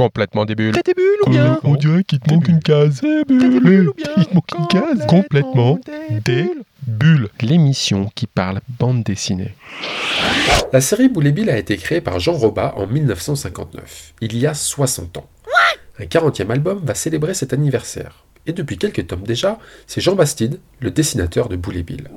Complètement des bulles. T'as des bulles ou bien On dirait qu'il te manque une case. T'as des bulles ou bien Il te manque une case. Complètement des bulles. L'émission qui parle bande dessinée. La série Boule Bill a été créée par Jean Robat en 1959, il y a 60 ans. Un 40e album va célébrer cet anniversaire. Et depuis quelques tomes déjà, c'est Jean Bastide, le dessinateur de Boule Bill.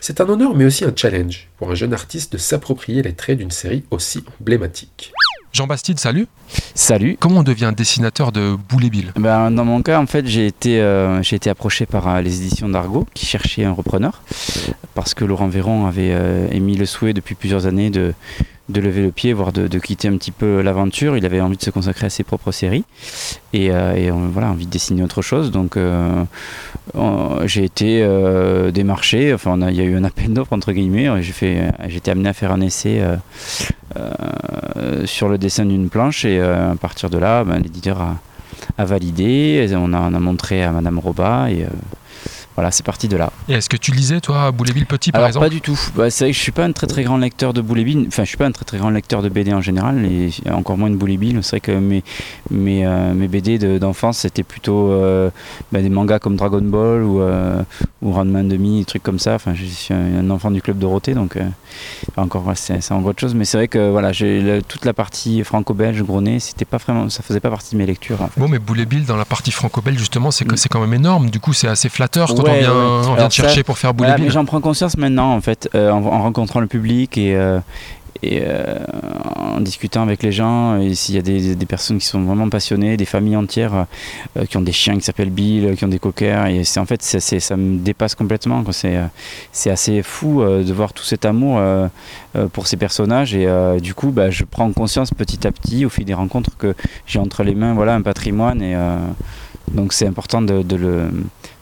C'est un honneur mais aussi un challenge pour un jeune artiste de s'approprier les traits d'une série aussi emblématique. Jean Bastide, salut. Salut. Comment on devient dessinateur de Boule et Bill? Ben, dans mon cas, en fait, j'ai été, euh, j'ai été approché par euh, les éditions d'Argo qui cherchaient un repreneur parce que Laurent Véron avait euh, émis le souhait depuis plusieurs années de, de lever le pied, voire de, quitter un petit peu l'aventure. Il avait envie de se consacrer à ses propres séries et, euh, euh, voilà, envie de dessiner autre chose. Donc euh, j'ai été démarché, enfin il y a eu un appel d'offres entre guillemets. J'ai été amené à faire un essai sur le dessin d'une planche et à partir de là, ben, l'éditeur a, validé. On a, a montré à Madame Roba et voilà, c'est parti de là. Et est-ce que tu lisais, toi, Bill petit, par Alors exemple pas du tout. Bah, c'est vrai que je suis pas un très très grand lecteur de Bill. Enfin, je suis pas un très très grand lecteur de BD en général, et encore moins de Bill. C'est vrai que mes mes, euh, mes BD de- d'enfance c'était plutôt euh, bah, des mangas comme Dragon Ball ou euh, ou Ranma Demi, des trucs comme ça. Enfin, je suis un enfant du club Dorothée, donc euh, encore ouais, c'est encore autre chose. Mais c'est vrai que voilà, j'ai le- toute la partie franco-belge, Grenet, c'était pas vraiment, ça faisait pas partie de mes lectures. En fait. Bon, mais Bill, dans la partie franco-belge, justement, c'est c'est quand même énorme. Du coup, c'est assez flatteur quand Ouais, on vient, ouais. on vient Alors te chercher ça, pour faire Boule Voilà, j'en prends conscience maintenant, en fait, euh, en, en rencontrant le public et, euh, et euh, en discutant avec les gens. Et s'il y a des, des personnes qui sont vraiment passionnées, des familles entières qui ont des chiens qui s'appellent Bill, qui ont des cockers, et c'est en fait, ça me dépasse complètement. C'est, assez fou de voir tout cet amour pour ces personnages. Et du coup, bah, je prends conscience petit à petit, au fil des rencontres, que j'ai entre les mains voilà, un patrimoine. Et, donc c'est important de, de le,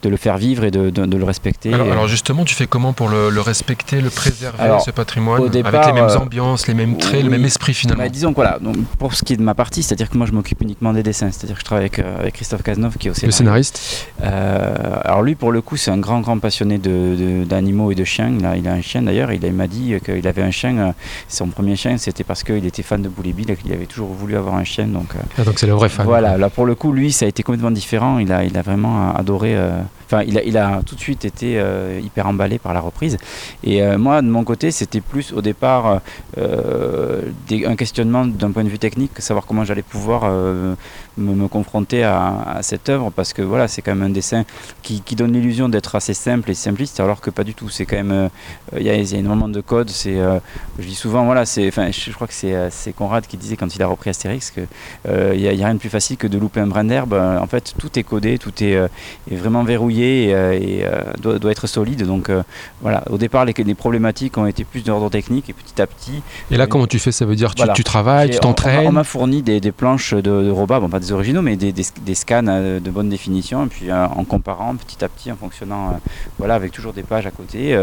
de le faire vivre et de, de- de le respecter. Alors, justement, tu fais comment pour le, le respecter, le préserver, Alors, ce patrimoine, au avec les mêmes euh, ambiances, les mêmes traits, le même esprit finalement Bah, disons que voilà, donc pour ce qui est de ma partie, c'est-à-dire que moi je m'occupe uniquement des dessins, c'est-à-dire que je travaille avec, euh, avec Christophe Cazeneuve qui est aussi Le scénariste alors lui pour le coup c'est un grand grand passionné de- d'animaux et de chiens, il a, il a un chien d'ailleurs, il, m'a dit qu'il avait un chien, euh, son premier chien c'était parce qu'il était fan de et Bill et qu'il avait toujours voulu avoir un chien donc euh, Ah, donc c'est le vrai fan. voilà, là pour le coup, lui, ça a été complètement différent. Il a, il a vraiment adoré. euh, Enfin, il, a, tout de suite été euh, hyper emballé par la reprise. Et euh, moi, de mon côté, c'était plus au départ euh, un questionnement d'un point de vue technique, savoir comment j'allais pouvoir me, me confronter à, à cette œuvre, parce que voilà, c'est quand même un dessin qui, qui donne l'illusion d'être assez simple et simpliste, alors que pas du tout. C'est quand même, euh, il y, a, y a énormément de codes. C'est, euh, je dis souvent, voilà, c'est, enfin, je, je crois que c'est, euh, c'est Conrad qui disait quand il a repris Astérix que il n'y a, rien de plus facile que de louper un brin d'herbe. En fait, tout est codé, tout est, est vraiment verrouillé et, et, doit, doit être solide. Donc voilà, au départ, les, les problématiques ont été plus d'ordre technique et petit à petit. Et là, comment tu fais? Ça veut dire tu, Voilà. tu travailles, tu on- on m'a- On t'entraînes? m'a fourni des, des planches de, de bon pas des originaux, mais des, des, scans euh, de bonne définition, et puis euh, en comparant petit à petit, en fonctionnant, euh, voilà, avec toujours des pages à côté,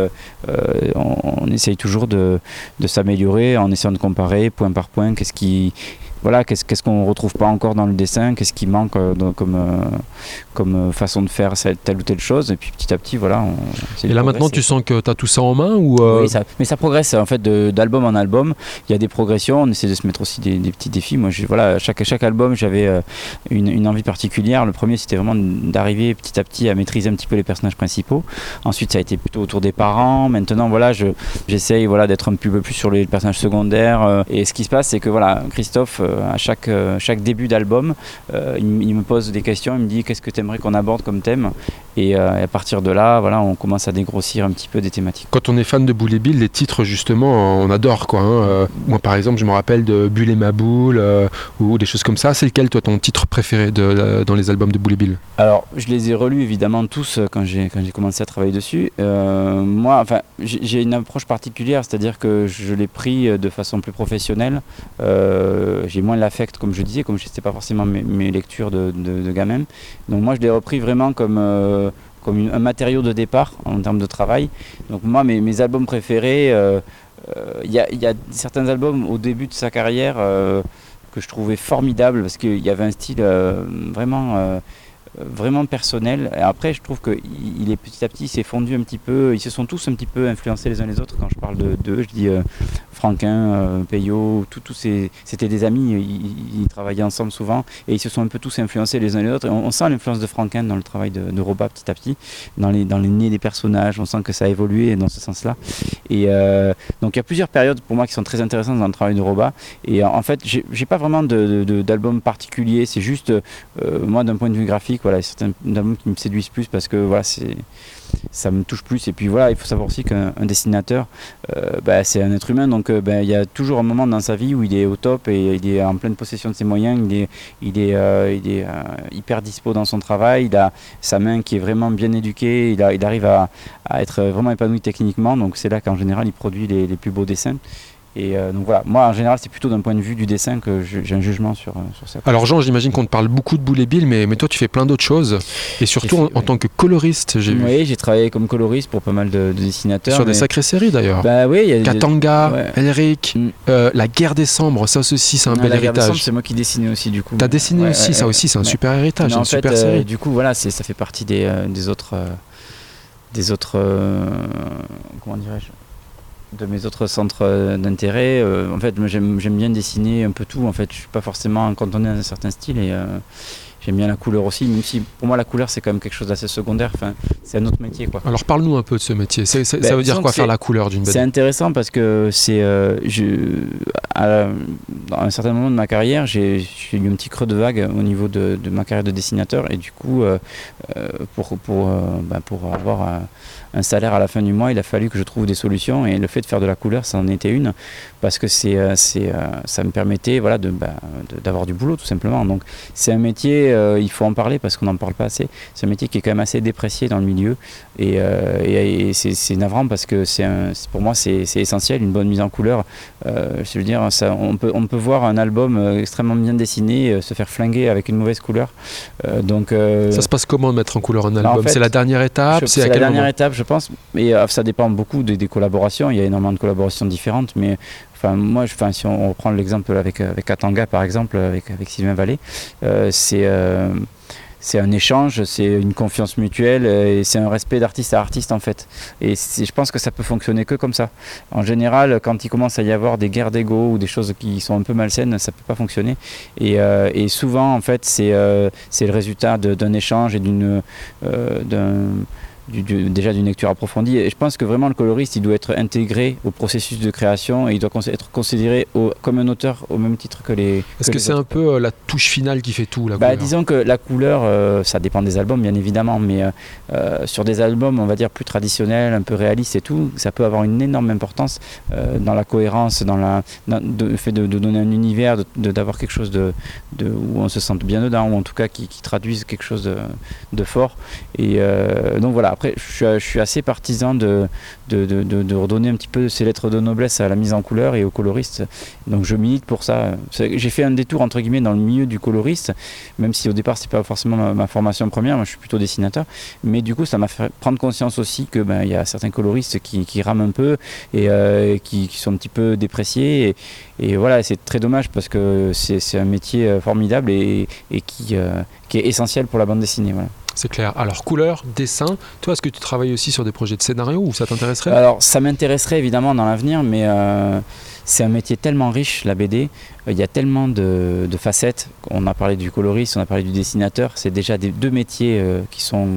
on, on essaye toujours de, de s'améliorer en essayant de comparer point par point, qu'est-ce qui voilà, qu'est-ce qu'on retrouve pas encore dans le dessin, qu'est-ce qui manque euh, dans- comme, euh, comme euh, façon de faire cette- telle ou telle chose, et puis petit à petit, voilà. On, Et là maintenant, tu sens que tu as tout ça en main ou Oui, ça- mais ça progresse en fait d'album en album. Il y a des progressions. On essaie de se mettre aussi des, des petits défis. Moi, je- voilà, chaque chaque album, j'avais une, une envie particulière. Le premier, c'était vraiment d'arriver petit à petit à maîtriser un petit peu les personnages principaux. Ensuite, ça a été plutôt autour des parents. Maintenant, voilà, je j'essaye voilà d'être un petit peu plus sur les personnages secondaires. et ce qui se passe, c'est que voilà, Christophe, à chaque euh, chaque début d'album, euh, il, il me pose des questions. Il me dit qu'est-ce que tu aimerais qu'on aborde comme thème? Et, euh, et à partir de là, voilà, on commence à dégrossir un petit peu des thématiques. Quand on est fan de Boule et Bill, les titres justement, on adore quoi. hein. Euh, moi par exemple, je me rappelle de Bulle et ma boule euh, ou des choses comme ça. C'est lequel toi ton titre préféré de, dans les albums de Boule et Bill? Alors, je les ai relus évidemment tous quand j'ai quand j'ai commencé à travailler dessus. Moi, enfin, j'ai une approche particulière, c'est-à-dire que je l'ai pris de façon plus professionnelle. J'ai moins l'affect, comme je disais, comme je n'étais pas forcément mes, mes lectures de, de, de gamin. Donc moi, je l'ai repris vraiment comme comme un matériau de départ en termes de travail. Donc moi, mes, albums préférés, euh, euh, il y, y a certains albums au début de sa carrière euh, que je trouvais formidables parce qu'il y avait un style vraiment vraiment personnel. Et après, je trouve qu'il est petit à petit, il s'est fondu un petit peu. Ils se sont tous un petit peu influencés les uns les autres. Quand je parle de d'eux, je dis Franquin, euh, Payot, ces, c'était des amis, ils, travaillaient ensemble souvent et ils se sont un peu tous influencés les uns les autres. on, sent l'influence de Franquin dans le travail de, Roba petit à petit, dans les, dans les nez des personnages, on sent que ça a évolué dans ce sens-là. Et euh, donc il y a plusieurs périodes pour moi qui sont très intéressantes dans le travail de Roba. Et en fait, j'ai pas vraiment d'album particulier, c'est juste, euh, moi d'un point de vue graphique, voilà, c'est un album qui me séduisent plus parce que voilà, ça me touche plus. Et puis voilà, il faut savoir aussi qu'un dessinateur, euh, bah, c'est un être humain, donc euh, bah, il y a toujours un moment dans sa vie où il est au top et il est en pleine possession de ses moyens, il est, il est, euh, hyper dispo dans son travail, il a sa main qui est vraiment bien éduquée, il, arrive à, être vraiment épanoui techniquement, donc c'est là qu'en général il produit les plus beaux dessins. Et euh, donc voilà, moi en général c'est plutôt d'un point de vue du dessin que j'ai un jugement sur, euh, sur ça. Alors Jean, j'imagine qu'on te parle beaucoup de Boulet Bill, mais, mais toi tu fais plein d'autres choses, et surtout en, tant que coloriste, j'ai vu. Oui, j'ai travaillé comme coloriste pour pas mal de, dessinateurs. Sur des sacrées séries d'ailleurs. Bah oui, il y a Katanga, Elric, mm. euh, La Guerre des Cendres, ça aussi c'est un bel héritage. C'est moi qui dessinais aussi du coup. T'as dessiné aussi, ça aussi c'est un super héritage, une super série. Du coup voilà, ça fait partie des, des autres... des autres... comment dirais-je de mes autres centres euh, d'intérêt. Euh, en fait, j'aime bien dessiner un peu tout. En fait, je suis pas forcément cantonné à un certain style et euh, j'aime bien la couleur aussi. Même si pour moi la couleur c'est quand même quelque chose d'assez secondaire. Enfin, c'est un autre métier quoi. Alors parle-nous un peu de ce métier. ça ben, veut dire quoi faire la couleur d'une C'est intéressant parce que c'est à, un certain moment de ma carrière, j'ai eu un petit creux de vague au niveau de, ma carrière de dessinateur et du coup pour pour ben, pour avoir un salaire à la fin du mois, il a fallu que je trouve des solutions et le fait de faire de la couleur, ça en était une parce que c'est, euh, c'est, euh, ça me permettait voilà, de, bah, d'avoir du boulot tout simplement. Donc c'est un métier, euh, il faut en parler parce qu'on n'en parle pas assez. C'est un métier qui est quand même assez déprécié dans le milieu et, et, c'est, c'est navrant parce que c'est, pour moi c'est, essentiel, une bonne mise en couleur. je veux dire, ça, on, peut, on peut voir un album extrêmement bien dessiné se faire flinguer avec une mauvaise couleur. donc, ça se passe comment de mettre en couleur un album? C'est la dernière étape? C'est, la dernière étape, je pense. Mais euh, ça dépend beaucoup des, collaborations. Il y a énormément de collaborations différentes. Mais enfin, moi, enfin, si on, reprend l'exemple avec, avec Atanga, par exemple, avec, Sylvain Vallée, euh, c'est. Euh, un échange, c'est une confiance mutuelle et c'est un respect d'artiste à artiste en fait. Et je pense que ça peut fonctionner que comme ça. En général, quand il commence à y avoir des guerres d'ego ou des choses qui sont un peu malsaines, ça peut pas fonctionner. Et, et souvent, en fait, c'est c'est le résultat d'un échange et d'une d'un déjà d'une lecture approfondie. Et je pense que vraiment le coloriste, il doit être intégré au processus de création et il doit être considéré comme un auteur au même titre que les. Est-ce que, c'est un peu euh, la touche finale qui fait tout la bah, Disons que la couleur, euh, ça dépend des albums bien évidemment, mais euh, sur des albums, on va dire plus traditionnels, un peu réalistes et tout, ça peut avoir une énorme importance dans la cohérence, dans, la, le fait de, donner un univers, d'avoir quelque chose de, de, où on se sente bien dedans, ou en tout cas qui, qui traduise quelque chose de, de fort. Et donc voilà après, je suis, assez partisan de, redonner un petit peu ces lettres de noblesse à la mise en couleur et aux coloristes. Donc je milite pour ça. J'ai fait un détour entre guillemets dans le milieu du coloriste, même si au départ c'est pas forcément ma, formation première. Moi je suis plutôt dessinateur, mais du coup ça m'a fait prendre conscience aussi que ben, y a certains coloristes qui, rament un peu et euh, qui, sont un petit peu dépréciés. Et, voilà, c'est très dommage parce que c'est un métier euh, formidable et, qui, euh, qui est essentiel pour la bande dessinée. C'est clair. Alors, couleur, dessin, toi, est-ce que tu travailles aussi sur des projets de scénario ou ça t'intéresserait? Alors, ça m'intéresserait évidemment dans l'avenir, mais euh, c'est un métier tellement riche, la BD. Il y a tellement de, facettes. On a parlé du coloriste, on a parlé du dessinateur. C'est déjà deux métiers euh, qui sont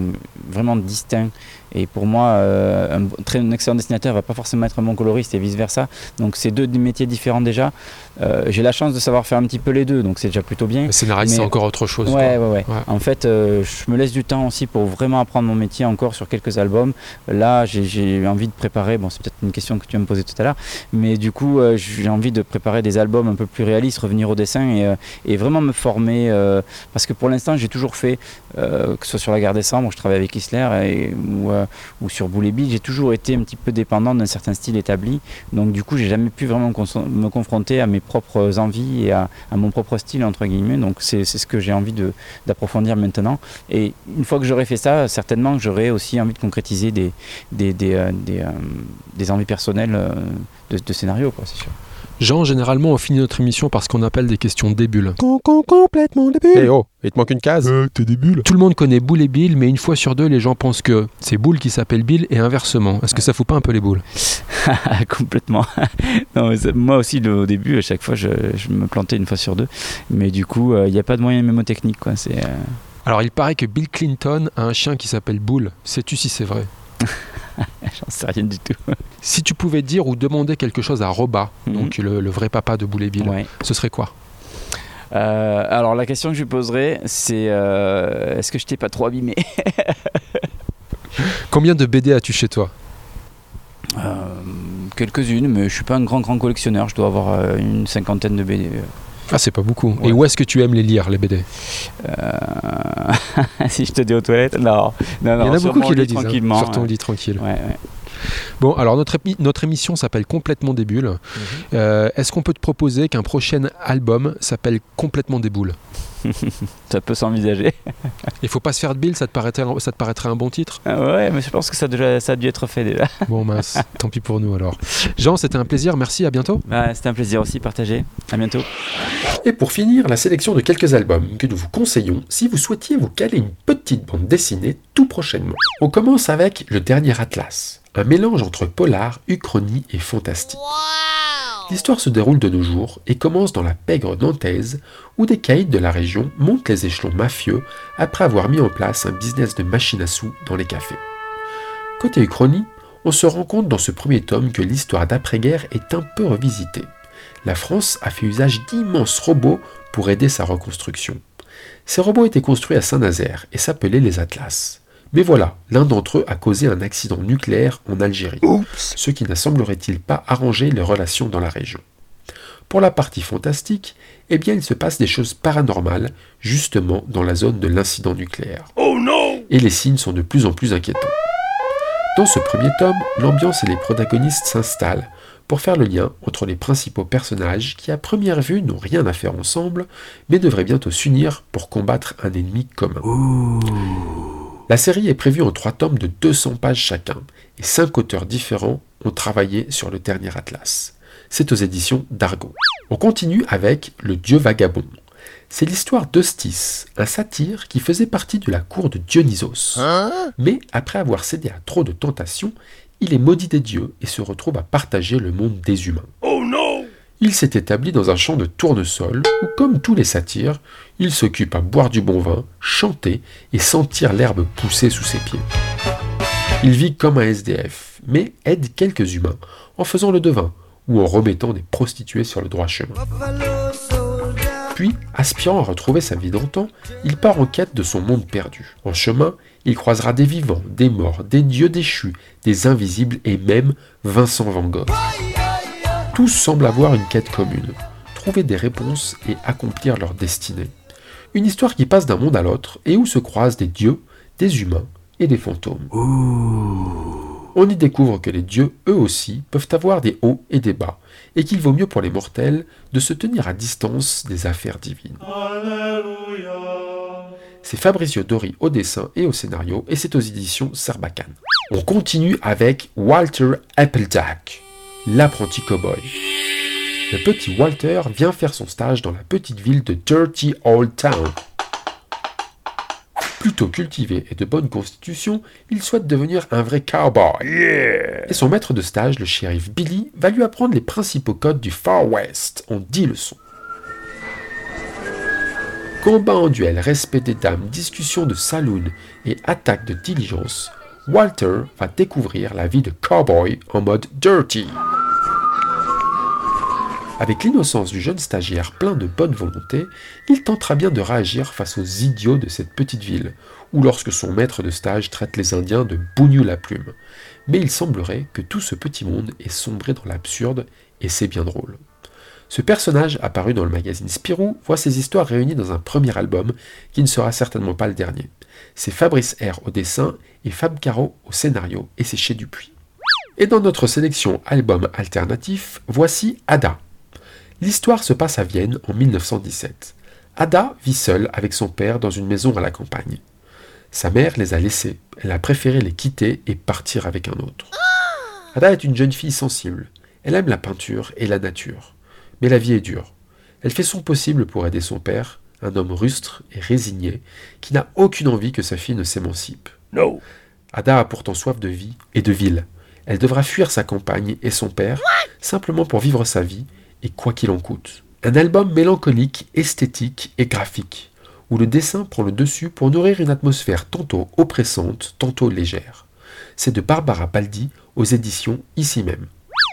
vraiment distincts et pour moi, euh, un, très, excellent dessinateur va pas forcément être un bon coloriste et vice-versa. Donc c'est deux métiers différents déjà. Euh, j'ai la chance de savoir faire un petit peu les deux, donc c'est déjà plutôt bien. Le scénariste, c'est encore autre chose. Ouais, ouais, ouais, En fait, euh, je me laisse du temps aussi pour vraiment apprendre mon métier encore sur quelques albums. Là, j'ai envie de préparer, bon, c'est peut-être une question que tu vas me poser tout à l'heure, mais du coup, j'ai envie de préparer des albums un peu plus réalistes, revenir au dessin et, et vraiment me former. parce que pour l'instant, j'ai toujours fait, que ce soit sur la guerre décembre, où je travaille avec Isler, ou euh, ou sur Boulet j'ai toujours été un petit peu dépendant d'un certain style établi. Donc du coup, j'ai jamais pu vraiment me confronter à mes propres envies et à, mon propre style entre guillemets. Donc c'est ce que j'ai envie d'approfondir maintenant. Et une fois que j'aurai fait ça, certainement que j'aurai aussi envie de concrétiser des, des, des, euh, euh, envies personnelles de, de scénario, c'est sûr. Jean, généralement, on finit notre émission par ce qu'on appelle des questions débiles. complètement débule. Eh oh, il te manque une case. Euh, t'es débule. Tout le monde connaît Boule et Bill, mais une fois sur deux, les gens pensent que c'est Boule qui s'appelle Bill et inversement. Est-ce que ça fout pas un peu les boules? Complètement. Non, mais moi aussi, le- au début, à chaque fois, je, je me plantais une fois sur deux. Mais du coup, euh, il n'y a pas de moyen mémotechnique. Quoi. C'est, euh, Alors, il paraît que Bill Clinton a un chien qui s'appelle Boule. Sais-tu si c'est vrai? J'en sais rien du tout. Si tu pouvais dire ou demander quelque chose à Roba, Mhm. donc le, le vrai papa de Ouais. ce serait quoi? Euh, alors, la question que je lui poserais, c'est euh, est-ce que je t'ai pas trop abîmé? Combien de BD as-tu chez toi? Euh, Quelques-unes, mais je suis pas un grand, grand collectionneur. Je dois avoir une cinquantaine de BD. Ah, c'est pas beaucoup. Ouais. Et où est-ce que tu aimes les lire, les BD Euh, si je te dis aux toilettes, non. non, non Il y en a beaucoup qui le disent. hein. Sur ton lit tranquille. Ouais, ouais. Bon, alors notre, émi- notre émission s'appelle Complètement des bulles. Mhm. Euh, Est-ce qu'on peut te proposer qu'un prochain album s'appelle Complètement des boules Ça peut s'envisager. Il faut pas se faire de Bill, ça te paraîtrait, ça te paraîtrait un bon titre? Ah ouais, mais je pense que ça a, déjà, ça a dû être fait déjà. Bon mince, tant pis pour nous alors. Jean, c'était un plaisir, merci, à bientôt. Bah, C'était un plaisir aussi, partagé. À bientôt. Et pour finir, la sélection de quelques albums que nous vous conseillons si vous souhaitiez vous caler une petite bande dessinée tout prochainement. On commence avec Le Dernier Atlas, un mélange entre polar, uchronie et fantastique. L'histoire se déroule de nos jours et commence dans la pègre nantaise où des caïds de la région montent les échelons mafieux après avoir mis en place un business de machine à sous dans les cafés. Côté uchronie, on se rend compte dans ce premier tome que l'histoire d'après-guerre est un peu revisitée. La France a fait usage d'immenses robots pour aider sa reconstruction. Ces robots étaient construits à Saint-Nazaire et s'appelaient les Atlas. Mais voilà, l'un d'entre eux a causé un accident nucléaire en Algérie, ce qui n'a semblerait-il pas arrangé les relations dans la région. Pour la partie fantastique, eh bien il se passe des choses paranormales, justement dans la zone de l'incident nucléaire. Et les signes sont de plus en plus inquiétants. Dans ce premier tome, l'ambiance et les protagonistes s'installent pour faire le lien entre les principaux personnages qui à première vue n'ont rien à faire ensemble, mais devraient bientôt s'unir pour combattre un ennemi commun. La série est prévue en trois tomes de 200 pages chacun, et cinq auteurs différents ont travaillé sur le dernier atlas. C'est aux éditions d'Argo. On continue avec Le Dieu vagabond. C'est l'histoire d'Eustis, un satyre qui faisait partie de la cour de Dionysos. Mais après avoir cédé à trop de tentations, il est maudit des dieux et se retrouve à partager le monde des humains. Il s'est établi dans un champ de tournesol où, comme tous les satyres, il s'occupe à boire du bon vin, chanter et sentir l'herbe pousser sous ses pieds. Il vit comme un SDF, mais aide quelques humains en faisant le devin ou en remettant des prostituées sur le droit chemin. Puis, aspirant à retrouver sa vie d'antan, il part en quête de son monde perdu. En chemin, il croisera des vivants, des morts, des dieux déchus, des invisibles et même Vincent Van Gogh. Tous semblent avoir une quête commune, trouver des réponses et accomplir leur destinée. Une histoire qui passe d'un monde à l'autre et où se croisent des dieux, des humains et des fantômes. On y découvre que les dieux, eux aussi, peuvent avoir des hauts et des bas, et qu'il vaut mieux pour les mortels de se tenir à distance des affaires divines. C'est Fabrizio Dori au dessin et au scénario, et c'est aux éditions Sarbacane. On continue avec Walter Applejack, l'apprenti cowboy. Le petit Walter vient faire son stage dans la petite ville de Dirty Old Town. Plutôt cultivé et de bonne constitution, il souhaite devenir un vrai cowboy. Et son maître de stage, le shérif Billy, va lui apprendre les principaux codes du Far West en 10 leçons. Combat en duel, respect des dames, discussion de saloon et attaque de diligence, Walter va découvrir la vie de cowboy en mode dirty. Avec l'innocence du jeune stagiaire plein de bonne volonté, il tentera bien de réagir face aux idiots de cette petite ville, ou lorsque son maître de stage traite les Indiens de bougnou la plume. Mais il semblerait que tout ce petit monde est sombré dans l'absurde, et c'est bien drôle. Ce personnage, apparu dans le magazine Spirou, voit ses histoires réunies dans un premier album, qui ne sera certainement pas le dernier. C'est Fabrice R au dessin et Fab Caro au scénario, et c'est chez Dupuis. Et dans notre sélection album alternatif, voici Ada. L'histoire se passe à Vienne en 1917. Ada vit seule avec son père dans une maison à la campagne. Sa mère les a laissés, elle a préféré les quitter et partir avec un autre. Ada est une jeune fille sensible. Elle aime la peinture et la nature. Mais la vie est dure. Elle fait son possible pour aider son père, un homme rustre et résigné, qui n'a aucune envie que sa fille ne s'émancipe. No. Ada a pourtant soif de vie et de ville. Elle devra fuir sa campagne et son père, simplement pour vivre sa vie, et quoi qu'il en coûte. Un album mélancolique, esthétique et graphique, où le dessin prend le dessus pour nourrir une atmosphère tantôt oppressante, tantôt légère. C'est de Barbara Baldi aux éditions ici même.